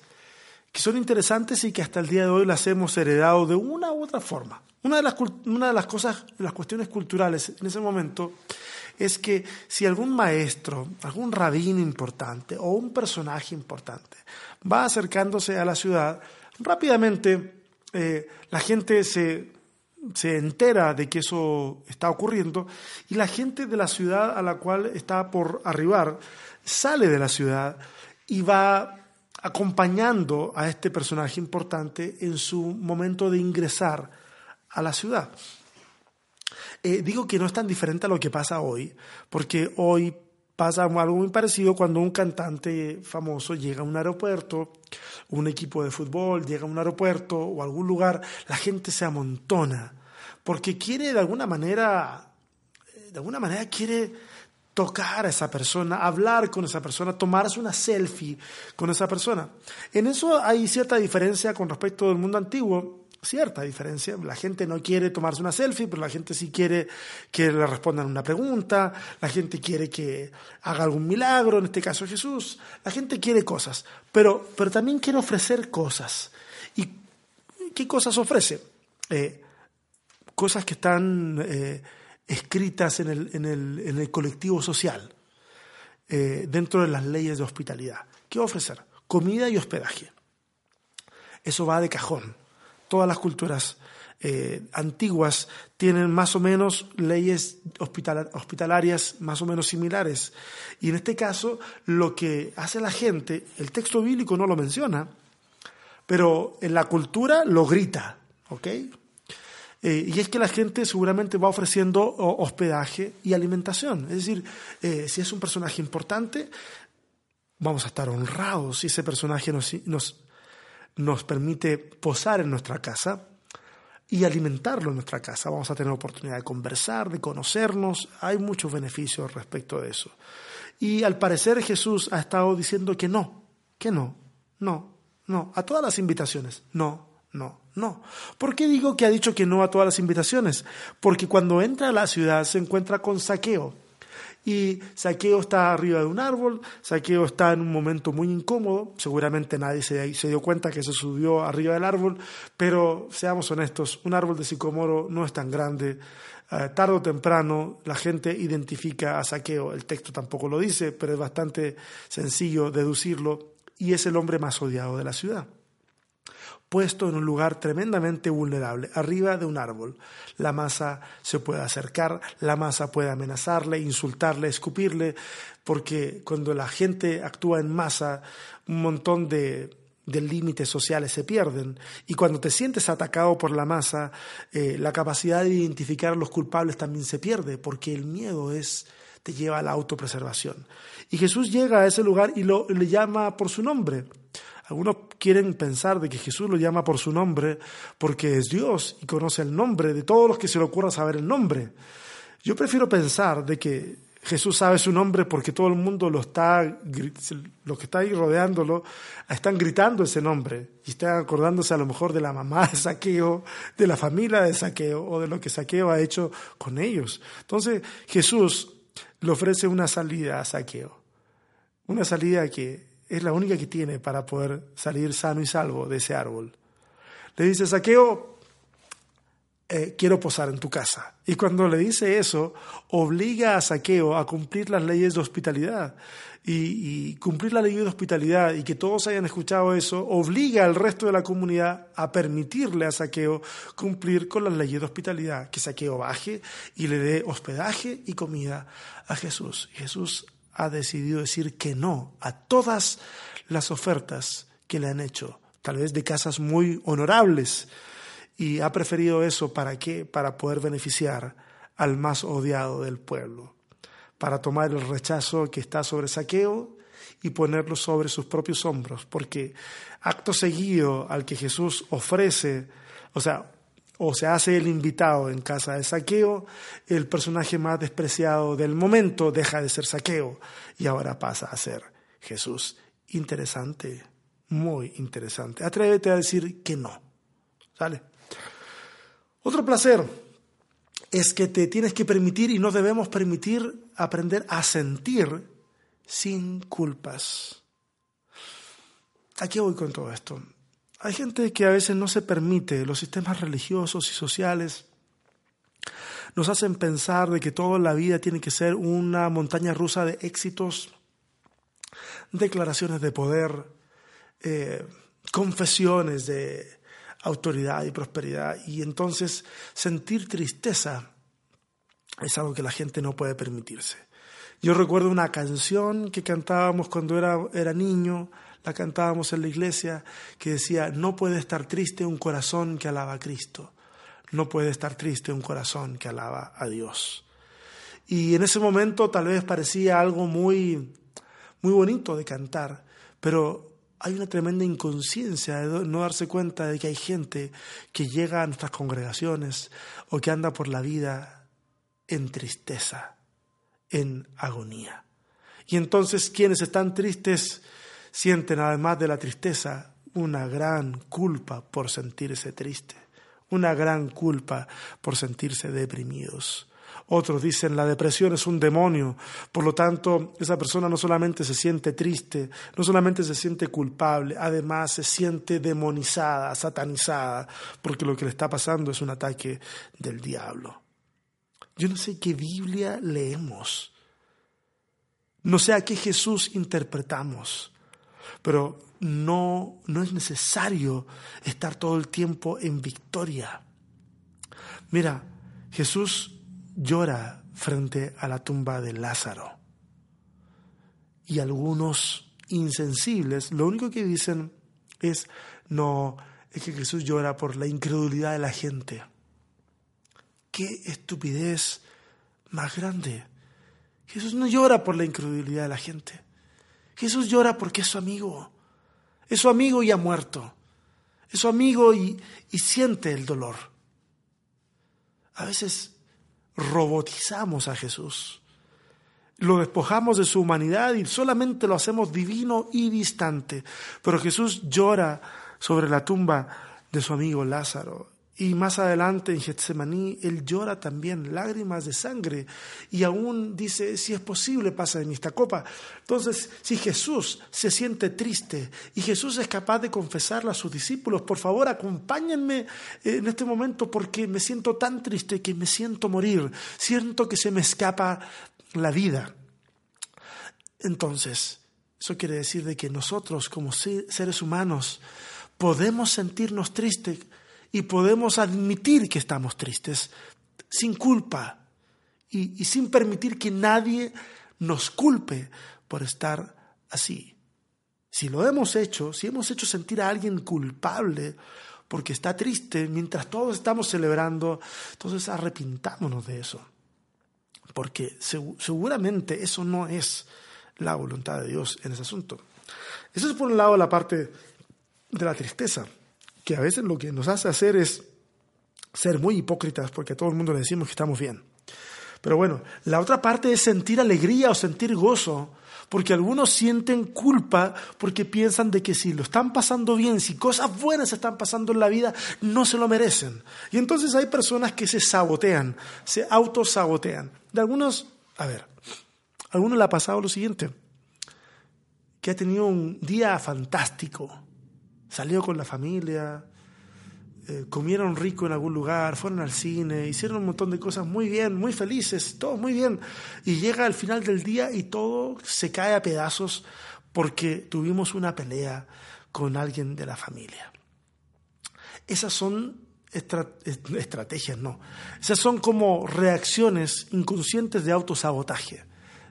que son interesantes y que hasta el día de hoy las hemos heredado de una u otra forma. Una de las, una de las cosas, las cuestiones culturales en ese momento es que si algún maestro, algún rabino importante o un personaje importante va acercándose a la ciudad, rápidamente eh, la gente se se entera de que eso está ocurriendo y la gente de la ciudad a la cual está por arribar sale de la ciudad y va acompañando a este personaje importante en su momento de ingresar a la ciudad. Eh, digo que no es tan diferente a lo que pasa hoy, porque hoy pasa algo muy parecido cuando un cantante famoso llega a un aeropuerto, un equipo de fútbol llega a un aeropuerto o algún lugar, la gente se amontona, porque quiere de alguna manera, eh, de alguna manera quiere tocar a esa persona, hablar con esa persona, tomarse una selfie con esa persona. En eso hay cierta diferencia con respecto del mundo antiguo, cierta diferencia. La gente no quiere tomarse una selfie, pero la gente sí quiere que le respondan una pregunta, la gente quiere que haga algún milagro, en este caso Jesús. La gente quiere cosas, pero, pero también quiere ofrecer cosas. ¿Y qué cosas ofrece? Eh, cosas que están... Eh, escritas en el, en el, en el colectivo social, eh, dentro de las leyes de hospitalidad. ¿Qué ofrecer? Comida y hospedaje. Eso va de cajón. Todas las culturas eh, antiguas tienen más o menos leyes hospitalarias más o menos similares. Y en este caso, lo que hace la gente, el texto bíblico no lo menciona, pero en la cultura lo grita, ¿ok? Eh, y es que la gente seguramente va ofreciendo hospedaje y alimentación. Es decir, eh, si es un personaje importante, vamos a estar honrados si ese personaje nos, nos, nos permite posar en nuestra casa y alimentarlo en nuestra casa. Vamos a tener oportunidad de conversar, de conocernos. Hay muchos beneficios respecto de eso. Y al parecer Jesús ha estado diciendo que no, que no, no, no, a todas las invitaciones, no, no, no. ¿Por qué digo que ha dicho que no a todas las invitaciones? Porque cuando entra a la ciudad se encuentra con saqueo. Y Saqueo está arriba de un árbol, Saqueo está en un momento muy incómodo, seguramente nadie se, dio cuenta que se subió arriba del árbol, pero seamos honestos, un árbol de sicomoro no es tan grande, eh, tarde o temprano la gente identifica a Saqueo, el texto tampoco lo dice, pero es bastante sencillo deducirlo, y es el hombre más odiado de la ciudad puesto en un lugar tremendamente vulnerable, arriba de un árbol. La masa se puede acercar, la masa puede amenazarle, insultarle, escupirle, porque cuando la gente actúa en masa, un montón de, límites sociales se pierden y cuando te sientes atacado por la masa, eh, la capacidad de identificar a los culpables también se pierde, porque el miedo es te lleva a la autopreservación. Y Jesús llega a ese lugar y lo, le llama por su nombre. Algunos quieren pensar de que Jesús lo llama por su nombre porque es Dios y conoce el nombre de todos los que se le ocurra saber el nombre. Yo prefiero pensar de que Jesús sabe su nombre porque todo el mundo lo está, lo que está ahí rodeándolo, están gritando ese nombre y están acordándose a lo mejor de la mamá de Saqueo, de la familia de Saqueo o de lo que Saqueo ha hecho con ellos. Entonces Jesús le ofrece una salida a Saqueo, una salida que es la única que tiene para poder salir sano y salvo de ese árbol. Le dice, Saqueo, eh, quiero posar en tu casa. Y cuando le dice eso, obliga a Saqueo a cumplir las leyes de hospitalidad. Y, y, cumplir la ley de hospitalidad y que todos hayan escuchado eso, obliga al resto de la comunidad a permitirle a Saqueo cumplir con las leyes de hospitalidad. Que Saqueo baje y le dé hospedaje y comida a Jesús. Jesús ha decidido decir que no a todas las ofertas que le han hecho, tal vez de casas muy honorables, y ha preferido eso para qué? Para poder beneficiar al más odiado del pueblo, para tomar el rechazo que está sobre saqueo y ponerlo sobre sus propios hombros, porque acto seguido al que Jesús ofrece, o sea, o se hace el invitado en casa de saqueo, el personaje más despreciado del momento deja de ser saqueo y ahora pasa a ser Jesús. Interesante, muy interesante. Atrévete a decir que no. ¿Sale? Otro placer es que te tienes que permitir y no debemos permitir aprender a sentir sin culpas. ¿A qué voy con todo esto? Hay gente que a veces no se permite, los sistemas religiosos y sociales nos hacen pensar de que toda la vida tiene que ser una montaña rusa de éxitos, declaraciones de poder, eh, confesiones de autoridad y prosperidad. Y entonces sentir tristeza es algo que la gente no puede permitirse. Yo recuerdo una canción que cantábamos cuando era, era niño, la cantábamos en la iglesia, que decía, no puede estar triste un corazón que alaba a Cristo. no puede estar triste un corazón que alaba a Dios. Y en ese momento tal vez parecía algo muy, muy bonito de cantar, pero hay una tremenda inconsciencia de no darse cuenta de que hay gente que llega a nuestras congregaciones o que anda por la vida en tristeza, en agonía. Y entonces quienes están tristes sienten además de la tristeza una gran culpa por sentirse triste, una gran culpa por sentirse deprimidos. Otros dicen la depresión es un demonio, por lo tanto esa persona no solamente se siente triste, no solamente se siente culpable, además se siente demonizada, satanizada, porque lo que le está pasando es un ataque del diablo. Yo no sé qué Biblia leemos, no sé a qué Jesús interpretamos, pero no, no es necesario estar todo el tiempo en victoria. Mira, Jesús llora frente a la tumba de Lázaro. Y algunos insensibles lo único que dicen es, no, es que Jesús llora por la incredulidad de la gente. Qué estupidez más grande. Jesús no llora por la incredulidad de la gente. Jesús llora porque es su amigo. Es su amigo y ha muerto. Es su amigo y, y siente el dolor. A veces robotizamos a Jesús. Lo despojamos de su humanidad y solamente lo hacemos divino y distante. Pero Jesús llora sobre la tumba de su amigo Lázaro. Y más adelante en Getsemaní, él llora también lágrimas de sangre y aún dice, si es posible, pasa de mí esta copa. Entonces, si Jesús se siente triste y Jesús es capaz de confesarle a sus discípulos, por favor, acompáñenme en este momento porque me siento tan triste que me siento morir, siento que se me escapa la vida. Entonces, eso quiere decir de que nosotros como seres humanos podemos sentirnos tristes y podemos admitir que estamos tristes sin culpa y, sin permitir que nadie nos culpe por estar así. Si lo hemos hecho, si hemos hecho sentir a alguien culpable porque está triste mientras todos estamos celebrando, entonces arrepintámonos de eso. Porque seguramente eso no es la voluntad de Dios en ese asunto. Eso es por un lado la parte de la tristeza que a veces lo que nos hace hacer es ser muy hipócritas porque a todo el mundo le decimos que estamos bien. Pero bueno, la otra parte es sentir alegría o sentir gozo, porque algunos sienten culpa porque piensan de que si lo están pasando bien, si cosas buenas están pasando en la vida, no se lo merecen. Y entonces hay personas que se sabotean, se autosabotean. De algunos, a ver, a algunos le ha pasado lo siguiente, que ha tenido un día fantástico, salió con la familia, eh, comieron rico en algún lugar, fueron al cine, hicieron un montón de cosas muy bien, muy felices, todo muy bien. Y llega al final del día y todo se cae a pedazos porque tuvimos una pelea con alguien de la familia. Esas son estrategias, no. Esas son como reacciones inconscientes de autosabotaje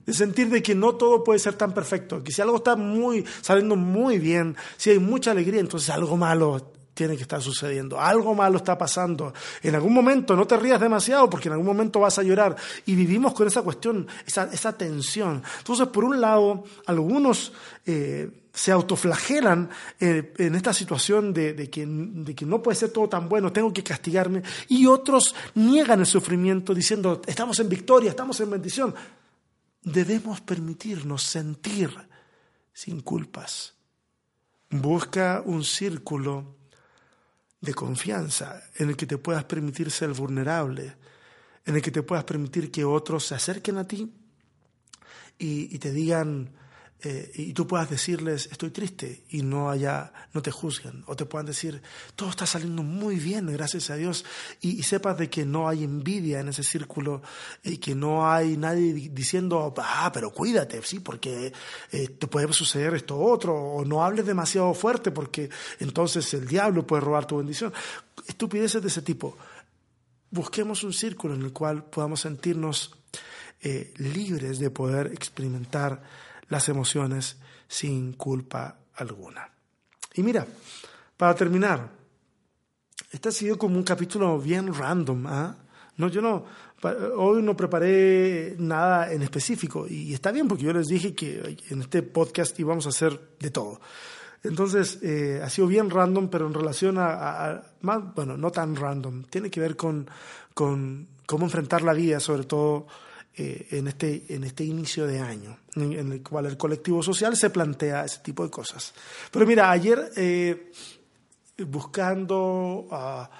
de sentir de que no todo puede ser tan perfecto, que si algo está muy saliendo muy bien, si hay mucha alegría, entonces algo malo tiene que estar sucediendo, algo malo está pasando. En algún momento no te rías demasiado porque en algún momento vas a llorar y vivimos con esa cuestión, esa, esa tensión. Entonces, por un lado, algunos eh, se autoflagelan eh, en esta situación de, de, que, de que no puede ser todo tan bueno, tengo que castigarme, y otros niegan el sufrimiento diciendo, estamos en victoria, estamos en bendición debemos permitirnos sentir sin culpas. Busca un círculo de confianza en el que te puedas permitir ser vulnerable, en el que te puedas permitir que otros se acerquen a ti y, te digan, eh, y tú puedas decirles estoy triste y no haya, no te juzguen, o te puedan decir todo está saliendo muy bien, gracias a Dios, y, sepas de que no hay envidia en ese círculo y que no hay nadie diciendo, ah, pero cuídate, sí, porque eh, te puede suceder esto otro, o no hables demasiado fuerte porque entonces el diablo puede robar tu bendición. Estupideces de ese tipo. Busquemos un círculo en el cual podamos sentirnos eh, libres de poder experimentar las emociones sin culpa alguna. Y mira, para terminar, este ha sido como un capítulo bien random. ¿ah? No, yo no, hoy no preparé nada en específico y está bien porque yo les dije que en este podcast íbamos a hacer de todo. Entonces, eh, ha sido bien random, pero en relación a, más, bueno, no tan random, tiene que ver con, con cómo enfrentar la vida, sobre todo eh, en, este, en este inicio de año, en, el cual el colectivo social se plantea ese tipo de cosas. Pero mira, ayer eh, buscando ah,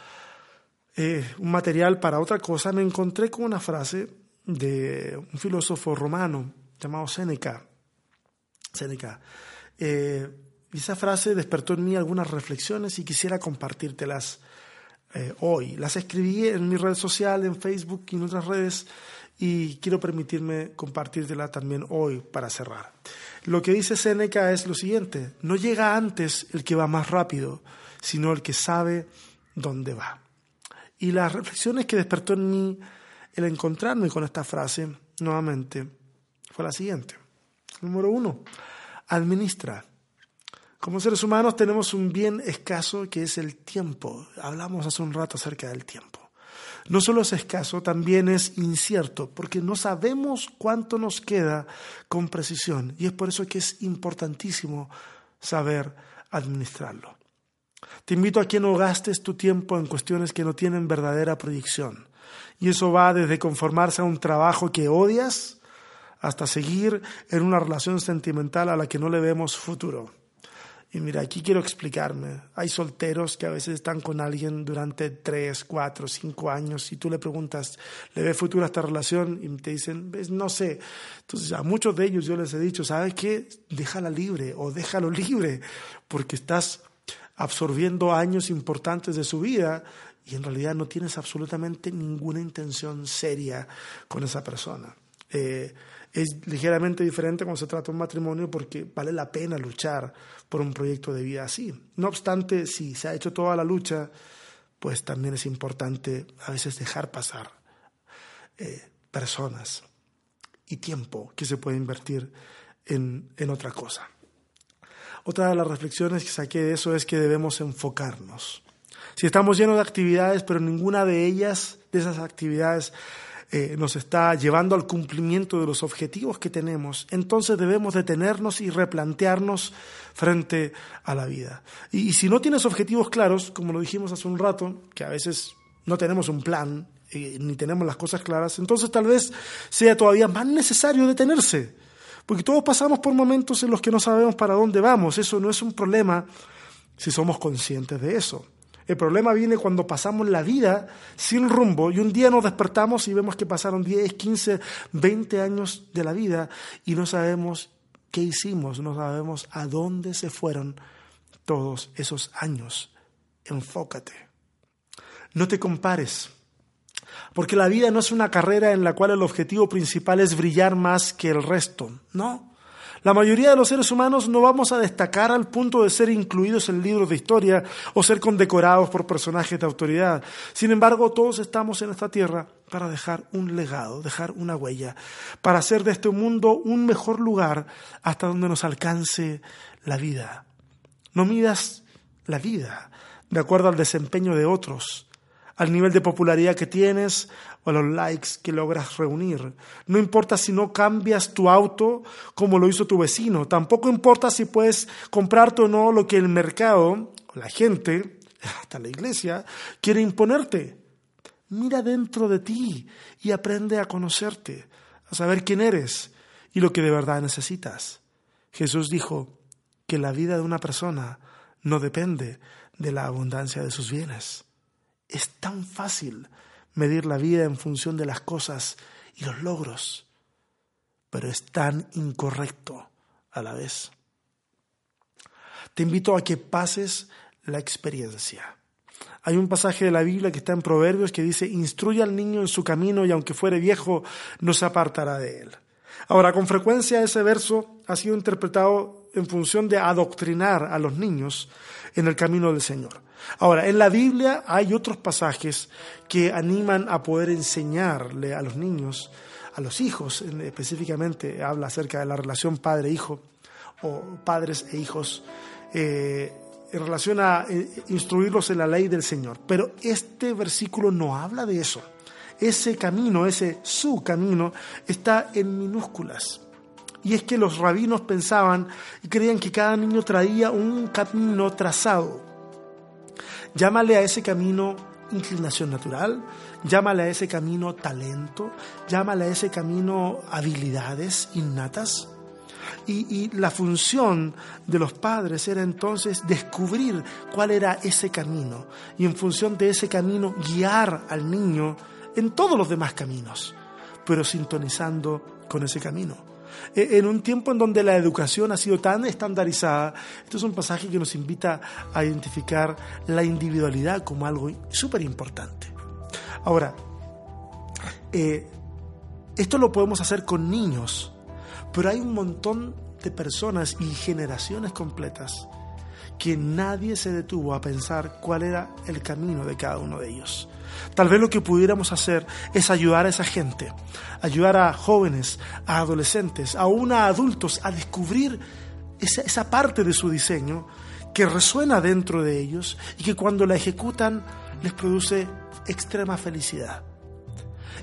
eh, un material para otra cosa, me encontré con una frase de un filósofo romano llamado Séneca. Séneca. Eh, esa frase despertó en mí algunas reflexiones y quisiera compartírtelas eh, hoy. Las escribí en mi red social, en Facebook y en otras redes y quiero permitirme compartírtela también hoy para cerrar. Lo que dice Séneca es lo siguiente, no llega antes el que va más rápido, sino el que sabe dónde va. Y las reflexiones que despertó en mí el encontrarme con esta frase nuevamente fue la siguiente. Número uno, administra. Como seres humanos tenemos un bien escaso que es el tiempo. Hablamos hace un rato acerca del tiempo. No solo es escaso, también es incierto, porque no sabemos cuánto nos queda con precisión. Y es por eso que es importantísimo saber administrarlo. Te invito a que no gastes tu tiempo en cuestiones que no tienen verdadera proyección. Y eso va desde conformarse a un trabajo que odias hasta seguir en una relación sentimental a la que no le vemos futuro. Y mira, aquí quiero explicarme. Hay solteros que a veces están con alguien durante tres, cuatro, cinco años y tú le preguntas, ¿le ve futuro a esta relación? Y te dicen, no sé. Entonces a muchos de ellos yo les he dicho, ¿sabes qué? Déjala libre o déjalo libre porque estás absorbiendo años importantes de su vida y en realidad no tienes absolutamente ninguna intención seria con esa persona. Eh, es ligeramente diferente cuando se trata de un matrimonio porque vale la pena luchar por un proyecto de vida así. No obstante, si se ha hecho toda la lucha, pues también es importante a veces dejar pasar eh, personas y tiempo que se puede invertir en, en otra cosa. Otra de las reflexiones que saqué de eso es que debemos enfocarnos. Si estamos llenos de actividades, pero ninguna de ellas, de esas actividades, eh, nos está llevando al cumplimiento de los objetivos que tenemos, entonces debemos detenernos y replantearnos frente a la vida. Y, si no tienes objetivos claros, como lo dijimos hace un rato, que a veces no tenemos un plan eh, ni tenemos las cosas claras, entonces tal vez sea todavía más necesario detenerse porque todos pasamos por momentos en los que no sabemos para dónde vamos. Eso no es un problema si somos conscientes de eso. El problema viene cuando pasamos la vida sin rumbo y un día nos despertamos y vemos que pasaron 10, 15, 20 años de la vida y no sabemos qué hicimos, no sabemos a dónde se fueron todos esos años. Enfócate. No te compares. Porque la vida no es una carrera en la cual el objetivo principal es brillar más que el resto. No. La mayoría de los seres humanos no vamos a destacar al punto de ser incluidos en libros de historia o ser condecorados por personajes de autoridad. Sin embargo, todos estamos en esta tierra para dejar un legado, dejar una huella, para hacer de este mundo un mejor lugar hasta donde nos alcance la vida. No midas la vida de acuerdo al desempeño de otros, al nivel de popularidad que tienes o los likes que logras reunir. No importa si no cambias tu auto como lo hizo tu vecino. Tampoco importa si puedes comprarte o no lo que el mercado, la gente, hasta la iglesia, quiere imponerte. Mira dentro de ti y aprende a conocerte, a saber quién eres y lo que de verdad necesitas. Jesús dijo que la vida de una persona no depende de la abundancia de sus bienes. Es tan fácil medir la vida en función de las cosas y los logros, pero es tan incorrecto a la vez. Te invito a que pases la experiencia. Hay un pasaje de la Biblia que está en Proverbios que dice, instruye al niño en su camino y aunque fuere viejo, no se apartará de él. Ahora, con frecuencia ese verso ha sido interpretado en función de adoctrinar a los niños en el camino del Señor. Ahora, en la Biblia hay otros pasajes que animan a poder enseñarle a los niños, a los hijos específicamente, habla acerca de la relación padre-hijo o padres e hijos. Eh, en relación a eh, instruirlos en la ley del Señor. Pero este versículo no habla de eso. Ese camino, ese su camino, está en minúsculas. Y es que los rabinos pensaban y creían que cada niño traía un camino trazado. Llámale a ese camino inclinación natural, llámale a ese camino talento, llámale a ese camino habilidades innatas. Y, la función de los padres era entonces descubrir cuál era ese camino y en función de ese camino guiar al niño en todos los demás caminos, pero sintonizando con ese camino. E, en un tiempo en donde la educación ha sido tan estandarizada, esto es un pasaje que nos invita a identificar la individualidad como algo súper importante. Ahora, eh, esto lo podemos hacer con niños, pero hay un montón de personas y generaciones completas que nadie se detuvo a pensar cuál era el camino de cada uno de ellos. Tal vez lo que pudiéramos hacer es ayudar a esa gente, ayudar a jóvenes, a adolescentes, aún a adultos a descubrir esa, esa parte de su diseño que resuena dentro de ellos y que cuando la ejecutan les produce extrema felicidad.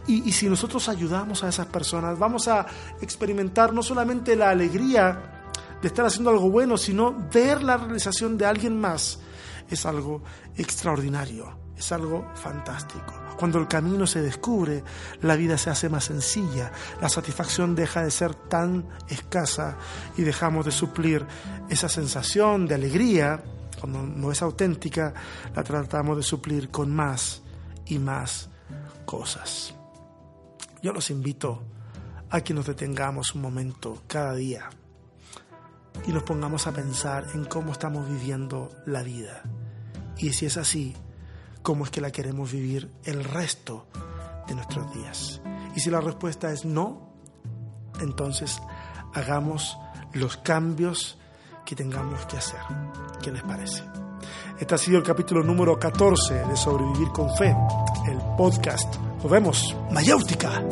Y, si nosotros ayudamos a esas personas, vamos a experimentar no solamente la alegría de estar haciendo algo bueno, sino ver la realización de alguien más. Es algo extraordinario, es algo fantástico. Cuando el camino se descubre, la vida se hace más sencilla, la satisfacción deja de ser tan escasa y dejamos de suplir esa sensación de alegría, cuando no es auténtica, la tratamos de suplir con más y más cosas. Yo los invito a que nos detengamos un momento cada día y nos pongamos a pensar en cómo estamos viviendo la vida. Y si es así, cómo es que la queremos vivir el resto de nuestros días. Y si la respuesta es no, entonces hagamos los cambios que tengamos que hacer. ¿Qué les parece? Este ha sido el capítulo número 14 de Sobrevivir con Fe, el podcast nos vemos. Mayáutica.